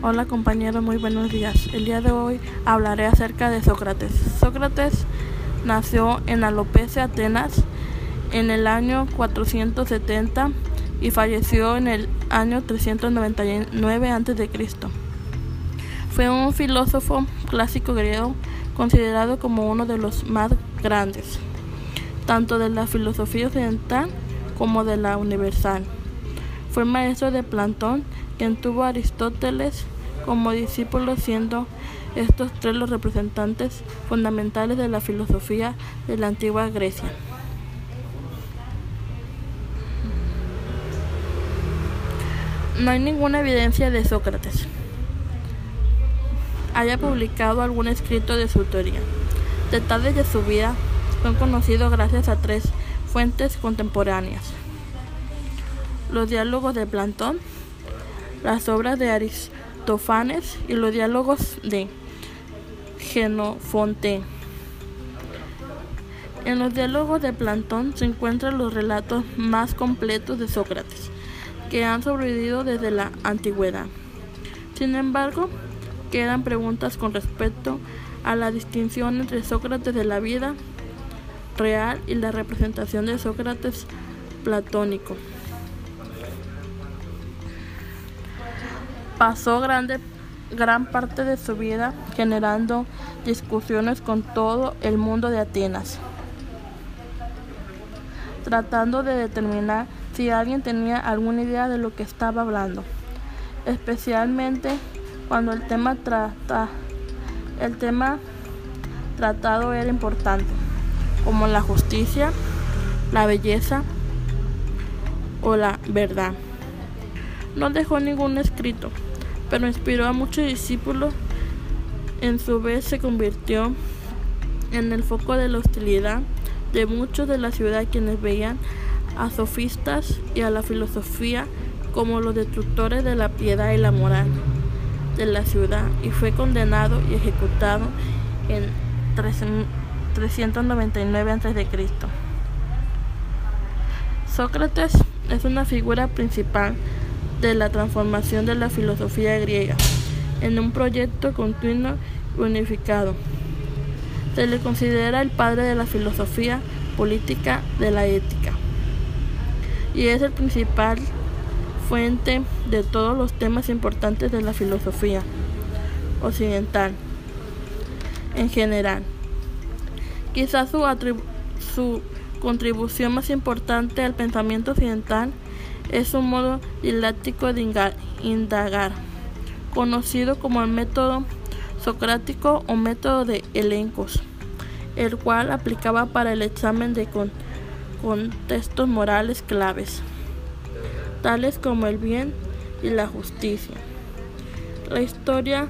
Hola compañeros, muy buenos días. El día de hoy hablaré acerca de Sócrates. Sócrates nació en Alopecia, Atenas, en el año 470 y falleció en el año 399 a.C. Fue un filósofo clásico griego considerado como uno de los más grandes, tanto de la filosofía occidental como de la universal. Fue maestro de Platón, quien tuvo a Aristóteles como discípulo, siendo estos tres los representantes fundamentales de la filosofía de la antigua Grecia. No hay ninguna evidencia de Sócrates haya publicado algún escrito de su autoría. Detalles de su vida son conocidos gracias a tres fuentes contemporáneas. Los diálogos de Platón, las obras de Aristófanes y los diálogos de Genofonte. En los diálogos de Platón se encuentran los relatos más completos de Sócrates, que han sobrevivido desde la antigüedad. Sin embargo, quedan preguntas con respecto a la distinción entre Sócrates de la vida real y la representación de Sócrates platónico. Pasó grande, gran parte de su vida generando discusiones con todo el mundo de Atenas, tratando de determinar si alguien tenía alguna idea de lo que estaba hablando, especialmente cuando el tema trata el tema tratado era importante, como la justicia, la belleza o la verdad. No dejó ningún escrito, pero inspiró a muchos discípulos. En su vez se convirtió en el foco de la hostilidad de muchos de la ciudad quienes veían a sofistas y a la filosofía como los destructores de la piedad y la moral de la ciudad y fue condenado y ejecutado en 399 a.C. Sócrates es una figura principal de la transformación de la filosofía griega en un proyecto continuo y unificado. Se le considera el padre de la filosofía política de la ética y es el principal fuente de todos los temas importantes de la filosofía occidental en general. Quizás su, su contribución más importante al pensamiento occidental es su modo didáctico de indagar, conocido como el método socrático o método de elencos, el cual aplicaba para el examen de contextos morales claves tales como el bien y la justicia. La historia,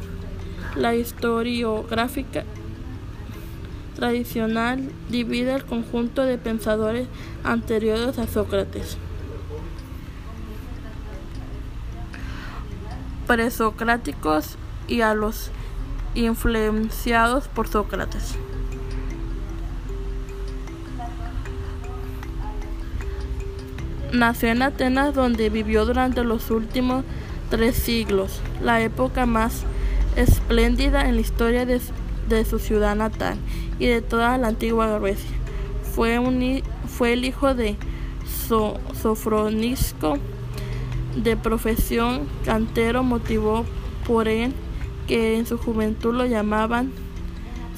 la historiográfica tradicional divide el conjunto de pensadores anteriores a Sócrates. Presocráticos y a los influenciados por Sócrates. Nació en Atenas donde vivió durante los últimos tres siglos, la época más espléndida en la historia de, su ciudad natal y de toda la antigua Grecia. Fue, fue el hijo de Sofronisco, de profesión cantero, motivó por él que en su juventud lo llamaban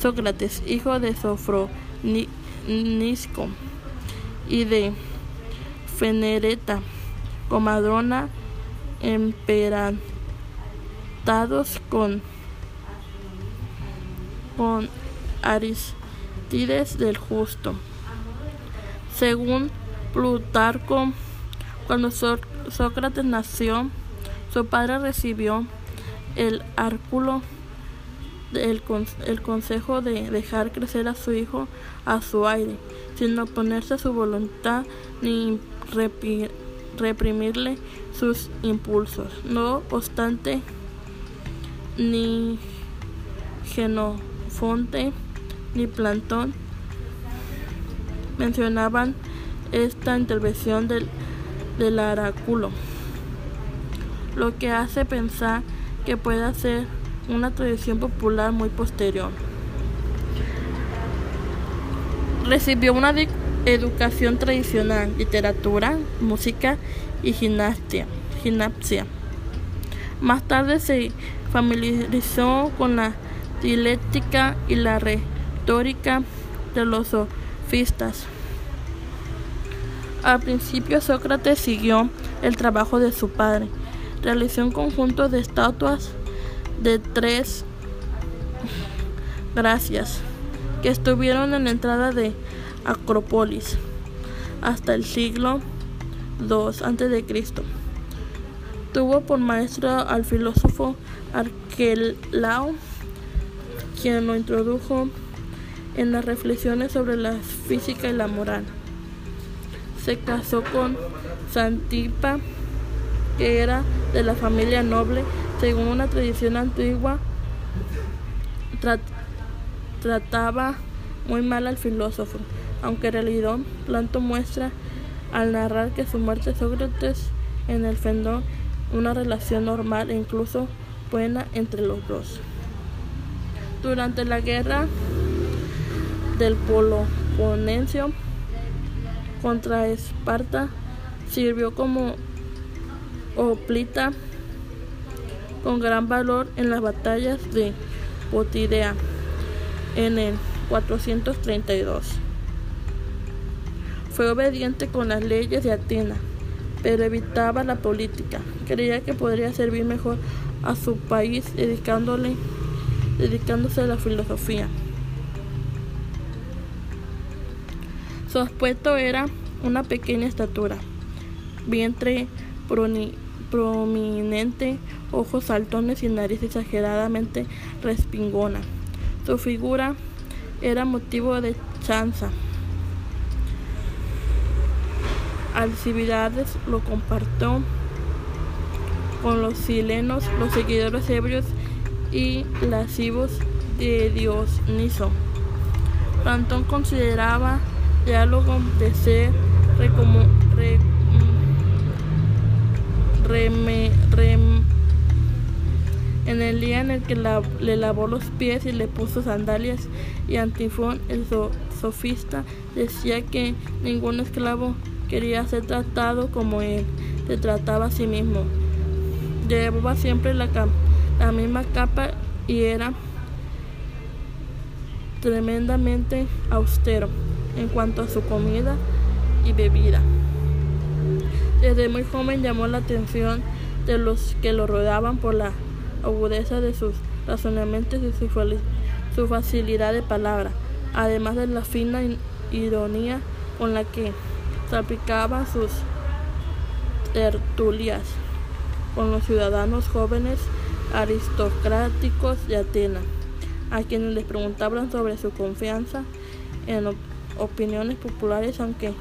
Sócrates, hijo de Sofronisco, y de Fenereta, comadrona, emperantados con, con Aristides del Justo. Según Plutarco, cuando Sócrates nació, su padre recibió el árculo el, el, consejo de dejar crecer a su hijo a su aire, sin oponerse a su voluntad ni reprimirle sus impulsos. No obstante, ni Genofonte ni Plantón mencionaban esta intervención del, del oráculo, lo que hace pensar que pueda ser una tradición popular muy posterior. Recibió una educación tradicional, literatura, música y gimnasia. gimnasia. Más tarde se familiarizó con la dialéctica y la retórica de los sofistas. Al principio Sócrates siguió el trabajo de su padre. Realizó un conjunto de estatuas de tres gracias que estuvieron en la entrada de Acrópolis hasta el siglo II a.C. Tuvo por maestro al filósofo Arquelao, quien lo introdujo en las reflexiones sobre la física y la moral. Se casó con Santipa, que era de la familia noble, según una tradición antigua, trataba muy mal al filósofo, aunque en realidad Planto muestra al narrar que su muerte Sócrates en el fendón una relación normal e incluso buena entre los dos. Durante la guerra del Peloponeso contra Esparta sirvió como oplita con gran valor en las batallas de Potidea en el 432. Fue obediente con las leyes de Atenas, pero evitaba la política. Creía que podría servir mejor a su país dedicándole, dedicándose a la filosofía. Su aspecto era una pequeña estatura, vientre prominente, ojos saltones y nariz exageradamente respingona. Su figura era motivo de chanza. Alcibiades lo compartió con los silenos, los seguidores ebrios y lascivos de Dioniso. Plantón consideraba diálogo de ser en el día en el que le lavó los pies y le puso sandalias y Antifón, el sofista, decía que ningún esclavo quería ser tratado como él se trataba a sí mismo. Llevaba siempre la, la misma capa y era tremendamente austero en cuanto a su comida y bebida. Desde muy joven llamó la atención de los que lo rodeaban por la agudeza de sus razonamientos y su, facilidad de palabra, además de la fina ironía con la que salpicaba sus tertulias con los ciudadanos jóvenes aristocráticos de Atenas, a quienes les preguntaban sobre su confianza en opiniones populares, aunque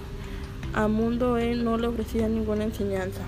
a Mundo él no le ofrecía ninguna enseñanza.